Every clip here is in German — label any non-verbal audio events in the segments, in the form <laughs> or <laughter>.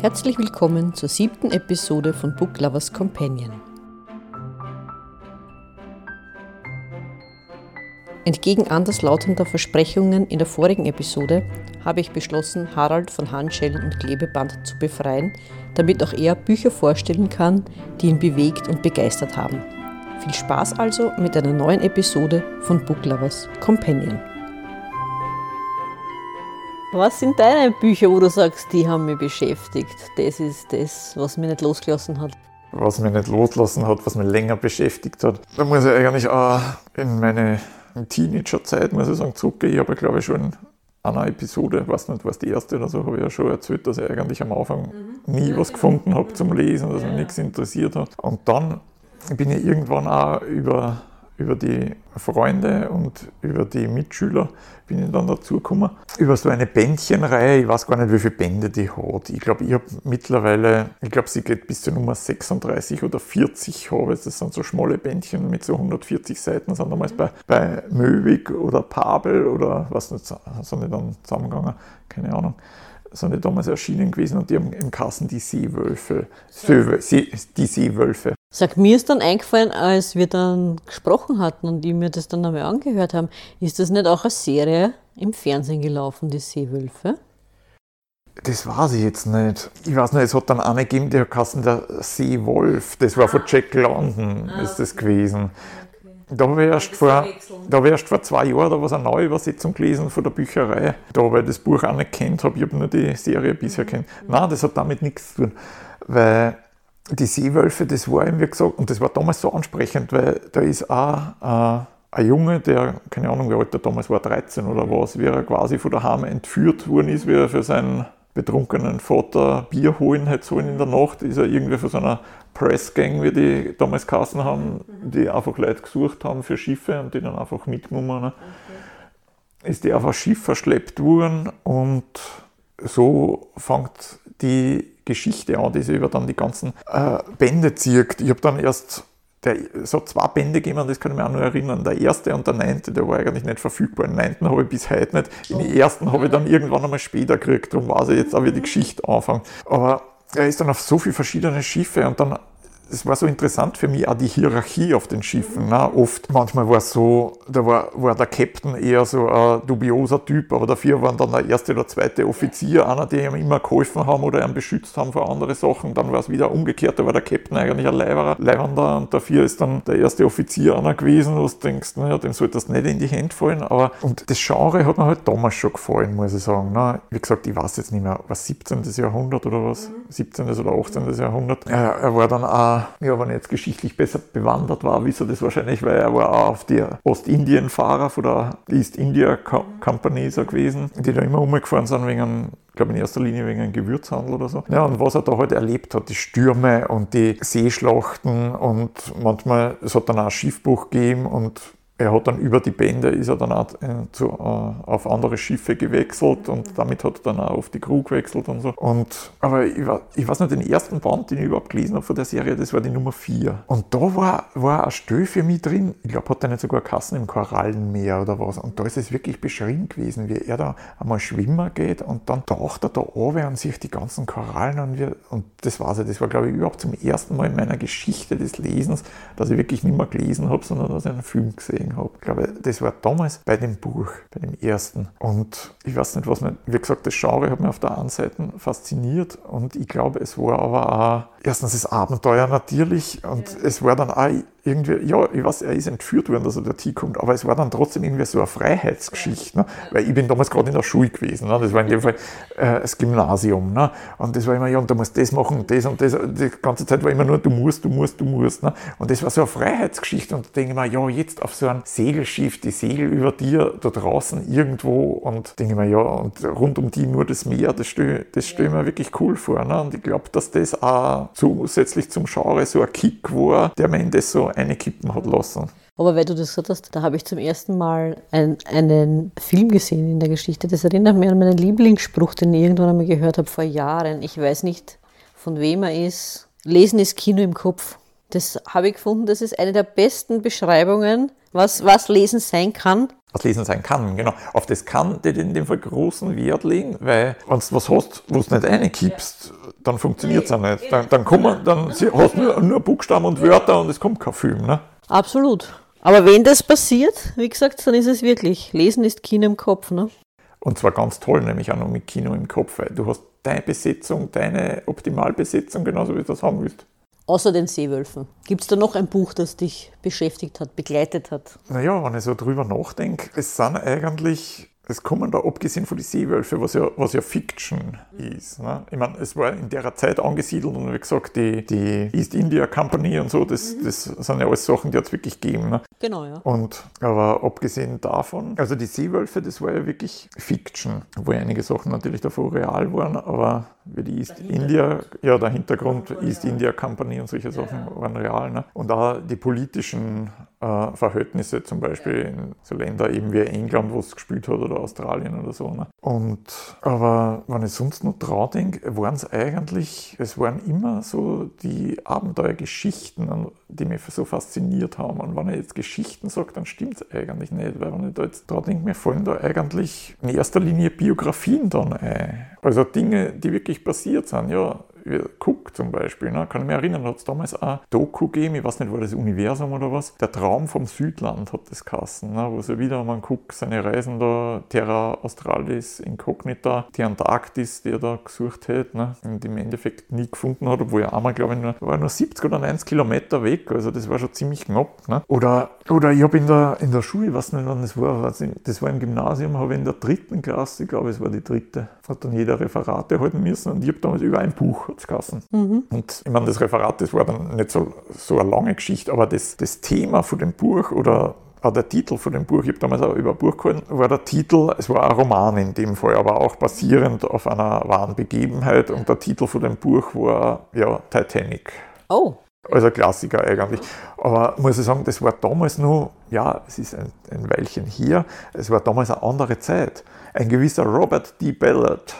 Herzlich willkommen zur siebten Episode von Book Lovers Companion. Entgegen anderslautender Versprechungen in der vorigen Episode habe ich beschlossen, Harald von Handschellen und Klebeband zu befreien, damit auch er Bücher vorstellen kann, die ihn bewegt und begeistert haben. Viel Spaß also mit einer neuen Episode von Book Lovers Companion. Was sind deine Bücher, wo du sagst, die haben mich beschäftigt? Das ist das, was mich nicht losgelassen hat. Was mich nicht losgelassen hat, was mich länger beschäftigt hat. Da muss ich eigentlich auch in meine Teenagerzeit, muss ich sagen, zurückgehen. Ich habe, glaube ich, schon in einer Episode, weiß nicht, was die erste oder so, habe ich ja schon erzählt, dass ich eigentlich am Anfang mhm. nie was gefunden habe zum Lesen, dass mich nichts interessiert hat. Und dann bin ich irgendwann auch über über die Freunde und über die Mitschüler bin ich dann dazu gekommen. Über so eine Bändchenreihe, ich weiß gar nicht, wie viele Bände die hat. Ich glaube, ich habe mittlerweile, ich glaube, sie geht bis zur Nummer 36 oder 40 habe. Das sind so schmale Bändchen mit so 140 Seiten. Das sind damals bei, bei Möwig oder Pabel oder was nicht, sind die dann zusammengegangen, keine Ahnung sind die damals erschienen gewesen und die haben im Kassen die Seewölfe, die Seewölfe Sag, mir ist dann eingefallen, als wir dann gesprochen hatten und die mir das dann einmal angehört haben, ist das nicht auch eine Serie im Fernsehen gelaufen, die Seewölfe? Das weiß ich jetzt nicht. Ich weiß nicht, es hat dann eine gegeben, die hat der Seewolf. Das war von Jack London, ah, ist das gewesen. Da habe ich erst vor, da ich erst vor zwei Jahren da was eine neue Übersetzung gelesen von der Bücherei. Da habe ich das Buch auch nicht kennt habe, ich habe nur die Serie bisher mhm. kennt. Nein, das hat damit nichts zu tun. Weil die Seewölfe, das war ihm, wie gesagt, und das war damals so ansprechend, weil da ist auch äh, ein Junge, der, keine Ahnung, wie alt er damals war, 13 oder was, wie er quasi von daheim entführt worden ist, wie er für seinen betrunkenen Vater Bier holen hat sollen in der Nacht, ist er irgendwie von so einer Pressgang, wie die damals Kassen haben, die einfach Leute gesucht haben für Schiffe und die dann einfach mitgenommen haben. Okay. Ist die auf ein Schiff verschleppt worden und so fängt die Geschichte an, die sich über dann die ganzen äh, Bände zieht. Ich habe dann erst der, so zwei Bände gegeben, das kann ich mich auch noch erinnern. Der erste und der neunte, der war eigentlich nicht verfügbar. Den neunten habe ich bis heute nicht. Den ersten habe ich dann irgendwann einmal später gekriegt. Darum weiß ich jetzt auch, wie die Geschichte anfängt. Aber er ist dann auf so viele verschiedene Schiffe und dann es war so interessant für mich auch die Hierarchie auf den Schiffen. Ne? Oft, manchmal war es so, da war, war der Captain eher so ein dubioser Typ, aber dafür waren dann der erste oder zweite Offizier einer, die ihm immer geholfen haben oder ihn beschützt haben vor andere Sachen. Dann war es wieder umgekehrt, da war der Captain eigentlich ein Leihwander und dafür ist dann der erste Offizier einer gewesen, wo du denkst, naja, dem sollte das nicht in die Hände fallen. Aber, und das Genre hat mir halt damals schon gefallen, muss ich sagen. Ne? Wie gesagt, ich weiß jetzt nicht mehr, was 17. Jahrhundert oder was? 17. oder 18. Jahrhundert. Er, er war dann auch ja, wenn er jetzt geschichtlich besser bewandert war, wieso das wahrscheinlich, weil er war auch auf der Ostindien-Fahrer von der East India Company so gewesen, die da immer umgefahren sind wegen ich glaube in erster Linie wegen einem Gewürzhandel oder so. Ja, und was er da halt erlebt hat, die Stürme und die Seeschlachten und manchmal, es hat dann auch Schiffbruch gegeben und er hat dann über die Bände ist er dann auch äh, zu, äh, auf andere Schiffe gewechselt und damit hat er dann auch auf die Crew gewechselt und so. Und, aber ich, war, ich weiß noch, den ersten Band, den ich überhaupt gelesen habe von der Serie, das war die Nummer 4. Und da war, war ein Stö für mich drin, ich glaube, hat er nicht sogar Kassen im Korallenmeer oder was. Und da ist es wirklich beschrieben gewesen, wie er da einmal schwimmen geht und dann taucht er da runter und sich die ganzen Korallen an. Wir, und das war's das war, glaube ich, überhaupt zum ersten Mal in meiner Geschichte des Lesens, dass ich wirklich nicht mehr gelesen habe, sondern dass ich einen Film gesehen gelesen habe. Ich glaube, das war damals bei dem Buch, bei dem ersten. Und ich weiß nicht, was mir, wie gesagt, das Genre hat mich auf der einen Seite fasziniert und ich glaube, es war aber auch erstens das Abenteuer natürlich und ja. es war dann auch irgendwie, ja, ich weiß, er ist entführt worden, dass er dorthin kommt, aber es war dann trotzdem irgendwie so eine Freiheitsgeschichte, ne? weil ich bin damals gerade in der Schule gewesen, ne? das war in dem Fall äh, das Gymnasium ne? und das war immer, ja, und du musst das machen, das und das, die ganze Zeit war immer nur, du musst, du musst, du musst ne? und das war so eine Freiheitsgeschichte und da denke ich mir, ja, jetzt auf so ein Segelschiff, die Segel über dir da draußen irgendwo und denke ich mir, ja, und rund um die nur das Meer, das stelle das stell ich mir wirklich cool vor ne? und ich glaube, dass das auch zusätzlich zum Genre so ein Kick war, der mir in das so eine kippen hat lassen. Aber weil du das gesagt hast, da habe ich zum ersten Mal ein, einen Film gesehen in der Geschichte. Das erinnert mich an meinen Lieblingsspruch, den ich irgendwann einmal gehört habe vor Jahren. Ich weiß nicht, von wem er ist. Lesen ist Kino im Kopf. Das habe ich gefunden, das ist eine der besten Beschreibungen, was, was Lesen sein kann. Was Lesen sein kann, genau. Auf das kann die in dem Fall großen Wert legen, weil wenn du was hast, wo du nicht reinkippst, dann funktioniert es auch nicht. Dann, dann, kommen, dann <laughs> hast du nur, nur Buchstaben und Wörter und es kommt kein Film. Ne? Absolut. Aber wenn das passiert, wie gesagt, dann ist es wirklich, Lesen ist Kino im Kopf. Ne? Und zwar ganz toll, nämlich auch noch mit Kino im Kopf, weil du hast deine Besetzung, deine Optimalbesetzung, genauso wie du das haben willst. Außer den Seewölfen. Gibt es da noch ein Buch, das dich beschäftigt hat, begleitet hat? Naja, wenn ich so drüber nachdenke, es sind eigentlich es kommen da, abgesehen von den Seewölfen, was ja, was ja Fiction ist. Ne? Ich meine, es war in der Zeit angesiedelt und wie gesagt, die, die East India Company und so, das, mhm. das sind ja alles Sachen, die hat es wirklich gegeben. Ne? Genau, ja. Und, aber abgesehen davon, also die Seewölfe, das war ja wirklich Fiction, wo einige Sachen natürlich davon real waren, aber wie die East Dahinter. India, ja, der Hintergrund East India Company und solche Sachen ja. waren real. Ne? Und auch die politischen äh, Verhältnisse, zum Beispiel in so Länder eben wie England, wo es gespielt hat, oder Australien oder so. Ne? Und, aber wenn ich sonst noch dran denke, waren es eigentlich, es waren immer so die Abenteuergeschichten, die mich so fasziniert haben. Und wenn ich jetzt Geschichten sage, dann stimmt es eigentlich nicht, weil wenn ich da jetzt dran denke, mir fallen da eigentlich in erster Linie Biografien dann ein. Also Dinge, die wirklich passiert sind. Ja, Cook zum Beispiel, ne? kann ich mich erinnern, hat es damals auch Doku gegeben, ich weiß nicht, war das Universum oder was, der Traum vom Südland hat das Kassen, ne? wo so wieder man Cook seine Reisen da, Terra Australis, Incognita, die Antarktis, die er da gesucht hat ne? und im Endeffekt nie gefunden hat, obwohl er einmal, glaube ich, nur, war nur 70 oder 90 Kilometer weg, also das war schon ziemlich knapp. Ne? Oder, oder ich habe in der, in der Schule, ich weiß nicht, wann das war, das war im Gymnasium, habe ich in der dritten Klasse, ich glaube, es war die dritte, hat dann jeder Referate halten müssen und ich habe damals über ein Buch Geburtskassen. Mhm. Und ich meine, das Referat, das war dann nicht so, so eine lange Geschichte, aber das, das Thema von dem Buch oder auch der Titel von dem Buch, ich habe damals auch über ein Buch gehalten, war der Titel, es war ein Roman in dem Fall, aber auch basierend auf einer wahren Begebenheit und der Titel von dem Buch war ja Titanic. Oh. Also Klassiker eigentlich. Aber muss ich sagen, das war damals nur, ja, es ist ein, ein Weilchen hier, es war damals eine andere Zeit. Ein gewisser Robert D. Ballard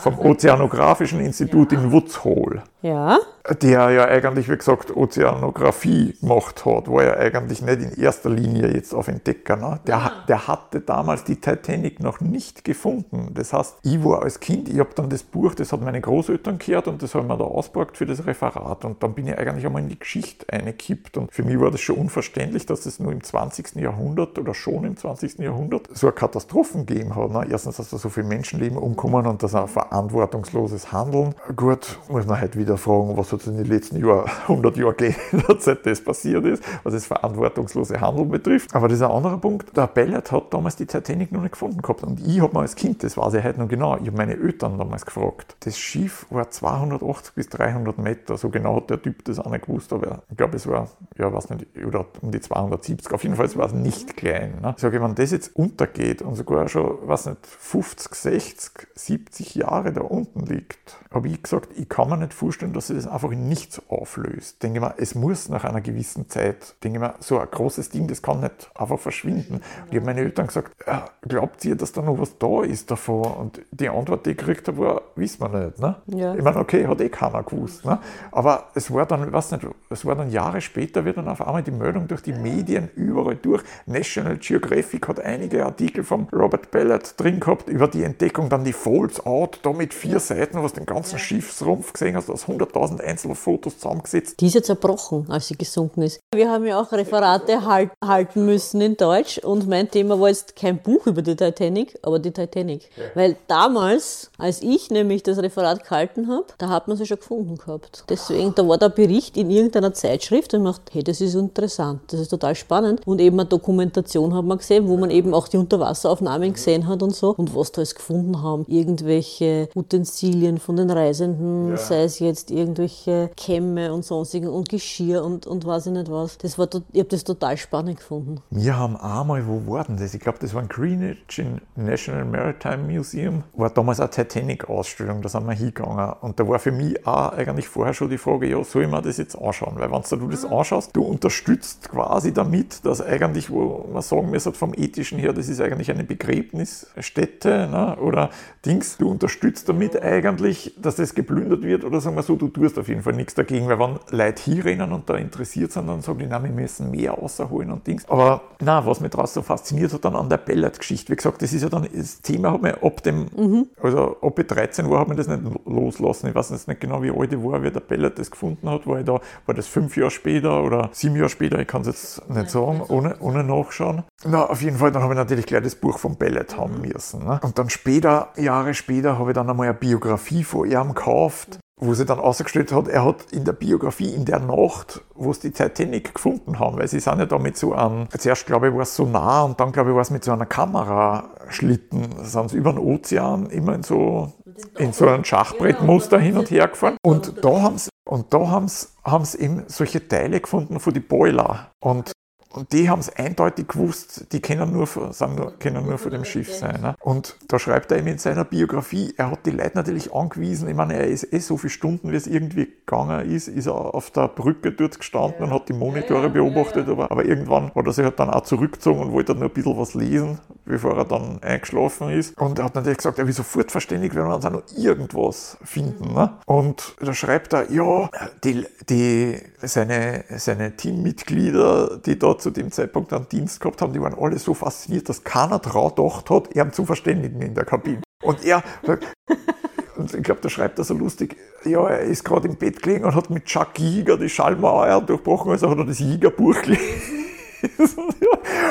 vom Ozeanografischen Institut in Hole. Ja der ja eigentlich, wie gesagt, Ozeanographie gemacht hat, war ja eigentlich nicht in erster Linie jetzt auf Entdecker. Ne? Der, ah. der hatte damals die Titanic noch nicht gefunden. Das heißt, ich war als Kind, ich habe dann das Buch, das hat meine Großeltern gehört und das haben wir da ausgeborgt für das Referat. Und dann bin ich eigentlich einmal in die Geschichte eingekippt. Und für mich war das schon unverständlich, dass es nur im 20. Jahrhundert oder schon im 20. Jahrhundert so eine Katastrophen gegeben hat. Ne? Erstens, dass da so viele Menschenleben umkommen und dass ein verantwortungsloses Handeln. Gut, muss man halt wieder fragen, was hat in den letzten Jahr, 100 Jahren geändert, seit das passiert ist, was das verantwortungslose Handeln betrifft. Aber das ist ein anderer Punkt. Der Ballard hat damals die Titanic noch nicht gefunden gehabt. Und ich habe mal als Kind, das weiß ich heute noch genau, ich habe meine Eltern damals gefragt. Das Schiff war 280 bis 300 Meter, so genau hat der Typ das auch nicht gewusst, aber ich glaube, es war, ja, weiß nicht, oder um die 270. Auf jeden Fall war es nicht klein. Ne? Ich sage, wenn das jetzt untergeht und sogar schon, weiß nicht, 50, 60, 70 Jahre da unten liegt, habe ich gesagt, ich kann mir nicht vorstellen, dass sie das einfach in nichts auflöst. Denke mal, es muss nach einer gewissen Zeit, denke mal, so ein großes Ding, das kann nicht einfach verschwinden. Und ich habe meine Eltern gesagt, ja, glaubt ihr, dass da noch was da ist davon? Und die Antwort, die ich gekriegt habe, war, wissen wir nicht. Ne? Ja. Ich meine, okay, hat eh keiner gewusst. Ne? Aber es war dann, ich weiß nicht, es war dann Jahre später, wird dann auf einmal die Meldung durch die Medien überall durch. National Geographic hat einige Artikel von Robert Ballard drin gehabt über die Entdeckung, dann die Falls Out, da mit vier Seiten, was den ganzen Schiffsrumpf gesehen hast, aus 100.000 Einzelfotos zusammengesetzt. Die ist ja zerbrochen, als sie gesunken ist. Wir haben ja auch Referate halt, halten müssen in Deutsch und mein Thema war jetzt kein Buch über die Titanic, aber die Titanic. Ja. Weil damals, als ich nämlich das Referat gehalten habe, da hat man sie schon gefunden gehabt. Deswegen, da war der Bericht in irgendeiner Zeitschrift und ich dachte, hey, das ist interessant, das ist total spannend. Und eben eine Dokumentation hat man gesehen, wo man eben auch die Unterwasseraufnahmen gesehen hat und so und was da alles gefunden haben. Irgendwelche Utensilien von den Reisenden, ja. sei es jetzt irgendwelche Kämme und sonstigen und Geschirr und, und weiß ich nicht was. Das war, ich habe das total spannend gefunden. Wir haben einmal, wo war denn das? Ich glaube, das war in Greenwich im National Maritime Museum. War damals eine Titanic-Ausstellung, da sind wir hingegangen. Und da war für mich auch eigentlich vorher schon die Frage, ja, soll ich mir das jetzt anschauen? Weil wenn du das anschaust, du unterstützt quasi damit, dass eigentlich, wo man sagen muss, vom ethischen her, das ist eigentlich eine Begräbnisstätte ne? oder Dings, du unterstützt damit eigentlich, dass das geplündert wird oder sagen wir so, so, du tust auf jeden Fall nichts dagegen, weil wenn Leute hier rennen und da interessiert sind, dann sagen die, nein, wir müssen mehr rausholen und Dings. Aber na, was mich daraus so fasziniert hat, dann an der Pellet-Geschichte, wie gesagt, das ist ja dann, das Thema hat mir ab dem, mhm. also ab ich 13 war, hat mir das nicht loslassen. Ich weiß jetzt nicht genau, wie alt ich war, wie der Pellet das gefunden hat, war ich da, war das fünf Jahre später oder sieben Jahre später, ich kann es jetzt nicht sagen, ohne, ohne nachschauen. Na, auf jeden Fall, dann habe ich natürlich gleich das Buch vom Pellet haben müssen. Ne? Und dann später, Jahre später, habe ich dann einmal eine Biografie von ihm gekauft wo sie dann ausgestellt hat, er hat in der Biografie in der Nacht, wo sie die Titanic gefunden haben, weil sie sind ja da mit so einem, zuerst glaube ich war es so nah und dann glaube ich war es mit so einer Kameraschlitten, sind sie über den Ozean immer in so, in so ein Schachbrettmuster hin und her gefahren. Und da haben sie, und da haben sie, haben sie eben solche Teile gefunden von die Boiler. Und und die haben es eindeutig gewusst, die können nur, sind nur, können nur von dem Schiff sein. Ne? Und da schreibt er eben in seiner Biografie, er hat die Leute natürlich angewiesen, ich meine, er ist eh so viele Stunden, wie es irgendwie gegangen ist, ist er auf der Brücke dort gestanden und hat die Monitore beobachtet, aber, aber irgendwann hat er sich halt dann auch zurückgezogen und wollte nur ein bisschen was lesen, bevor er dann eingeschlafen ist. Und er hat natürlich gesagt, er will sofort verständigt werden, wenn wir noch irgendwas finden. Ne? Und da schreibt er, ja, die, die, seine, seine Teammitglieder, die dort zu dem Zeitpunkt einen Dienst gehabt haben, die waren alle so fasziniert, dass keiner traut gedacht hat, er zu verständigen in der Kabine. Und er, <laughs> und ich glaube, da schreibt er so lustig, ja, er ist gerade im Bett gelegen und hat mit Chuck Giger die Schallmauer durchbrochen, also hat er das Jägerbuch gelesen.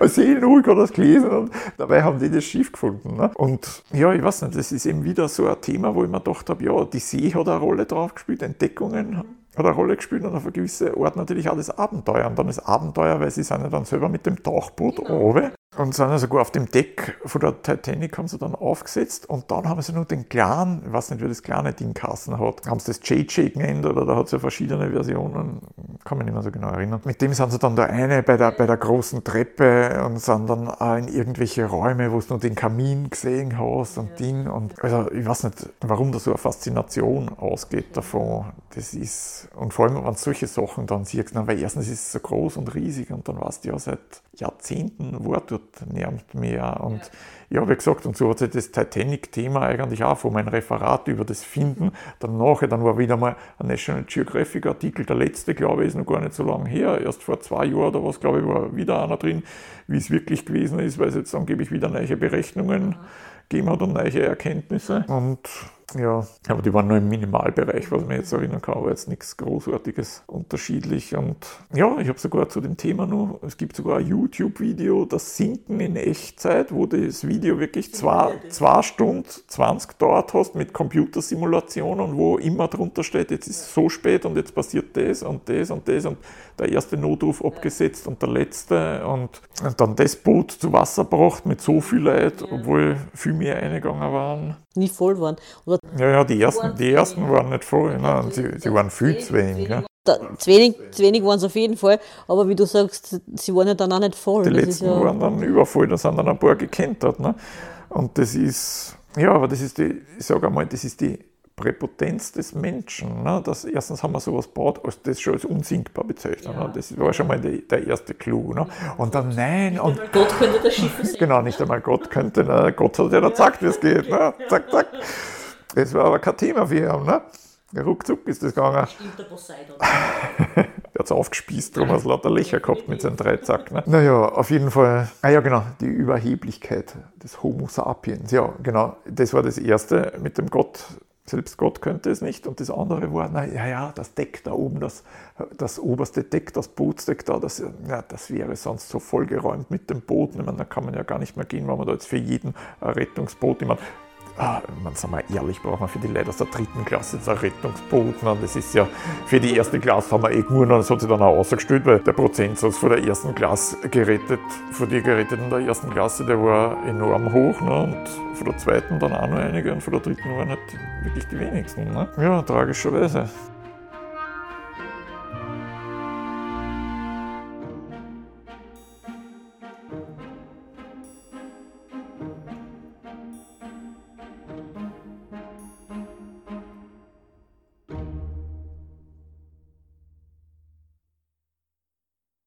Seelenruhig hat es gelesen und dabei haben die das Schiff gefunden. Ne? Und ja, ich weiß nicht, das ist eben wieder so ein Thema, wo ich mir gedacht habe, ja, die See hat eine Rolle drauf gespielt, Entdeckungen hat eine Rolle gespielt und auf eine gewisse Art natürlich auch das Abenteuer. Und dann das Abenteuer, weil sie sind ja dann selber mit dem Tauchboot genau. runter und sind ja sogar auf dem Deck von der Titanic haben sie dann aufgesetzt und dann haben sie nur den kleinen, ich weiß nicht, wie das kleine Ding Kassen hat, haben sie das JJ genannt oder da hat es ja verschiedene Versionen, kann mich nicht mehr so genau erinnern. Mit dem sind sie dann da eine bei der, bei der großen Treppe und sind dann auch in irgendwelche Räume, wo du nur den Kamin gesehen hast und ja. Ding und also ich weiß nicht, warum da so eine Faszination ausgeht davon. Das ist, und vor allem, wenn du solche Sachen dann siehst, weil erstens ist es so groß und riesig und dann weißt du ja seit Jahrzehnten war dort niemand mehr. Und ja. ja, wie gesagt, und so hat sich das Titanic-Thema eigentlich auch von meinem Referat über das Finden. Dann nachher, dann war wieder mal ein National Geographic-Artikel, der letzte, glaube ich, ist noch gar nicht so lange her. Erst vor zwei Jahren oder was, glaube ich, war wieder einer drin, wie es wirklich gewesen ist, weil es jetzt angeblich wieder neue Berechnungen gegeben hat und neue Erkenntnisse. Und ja, aber die waren nur im Minimalbereich, was man jetzt erinnern kann, aber jetzt nichts Großartiges unterschiedlich. Und ja, ich habe sogar zu dem Thema noch, es gibt sogar ein YouTube-Video, das Sinken in Echtzeit, wo das Video wirklich zwei, zwei Stunden 20 dort hast mit Computersimulation und wo immer drunter steht, jetzt ist es so spät und jetzt passiert das und das und das und der erste Notruf abgesetzt und der letzte und, und dann das Boot zu Wasser gebracht mit so viel Leid, obwohl viel mehr eingegangen waren. Nicht voll waren. Oder ja, ja, die ersten, die ersten waren nicht voll, ne? sie, sie waren viel zu wenig. Ja. Da, zu, wenig, zu wenig waren es auf jeden Fall, aber wie du sagst, sie waren ja dann auch nicht voll. Die das letzten ja waren dann übervoll, da sind dann ein paar gekentert. Ne? Und das ist, ja, aber das ist die, ich sage einmal, das ist die Präpotenz des Menschen. Ne? Das, erstens haben wir sowas gebaut, als das schon als unsinkbar bezeichnet. Ja. Ne? Das war schon mal die, der erste Clou. Ne? Und dann nein. Nicht und, Gott könnte das Schiff <laughs> sehen. Genau, nicht einmal Gott könnte. Ne? Gott hat ja gesagt, wie es geht. Ne? Zack, zack. Das war aber kein Thema für ihn. Ne? Ruckzuck ist das gegangen. Stimmt, der Poseidon. der <laughs> hat es aufgespießt, darum hat es lauter Löcher gehabt mit seinen Dreizack. Ne? <laughs> Naja, auf jeden Fall. Ah ja, genau, die Überheblichkeit des Homo sapiens. Ja, genau, das war das Erste mit dem Gott. Selbst Gott könnte es nicht. Und das andere war, naja, ja, das Deck da oben, das, das oberste Deck, das Bootsdeck da, das, ja, das wäre sonst so vollgeräumt mit dem Boot. Ich meine, da kann man ja gar nicht mehr gehen, weil man da jetzt für jeden ein Rettungsboot, ich meine, ah, man, sagen wir ehrlich, braucht man für die Leute aus der dritten Klasse jetzt ein Rettungsboot. Ne? Das ist ja, für die erste Klasse haben wir eh nur, das hat sich dann auch ausgestellt, weil der Prozentsatz von der ersten Klasse gerettet, von den Geretteten der ersten Klasse, der war enorm hoch. Ne? Und von der zweiten dann auch noch einige und von der dritten waren halt wirklich die wenigsten. Ne? Ja, tragischerweise.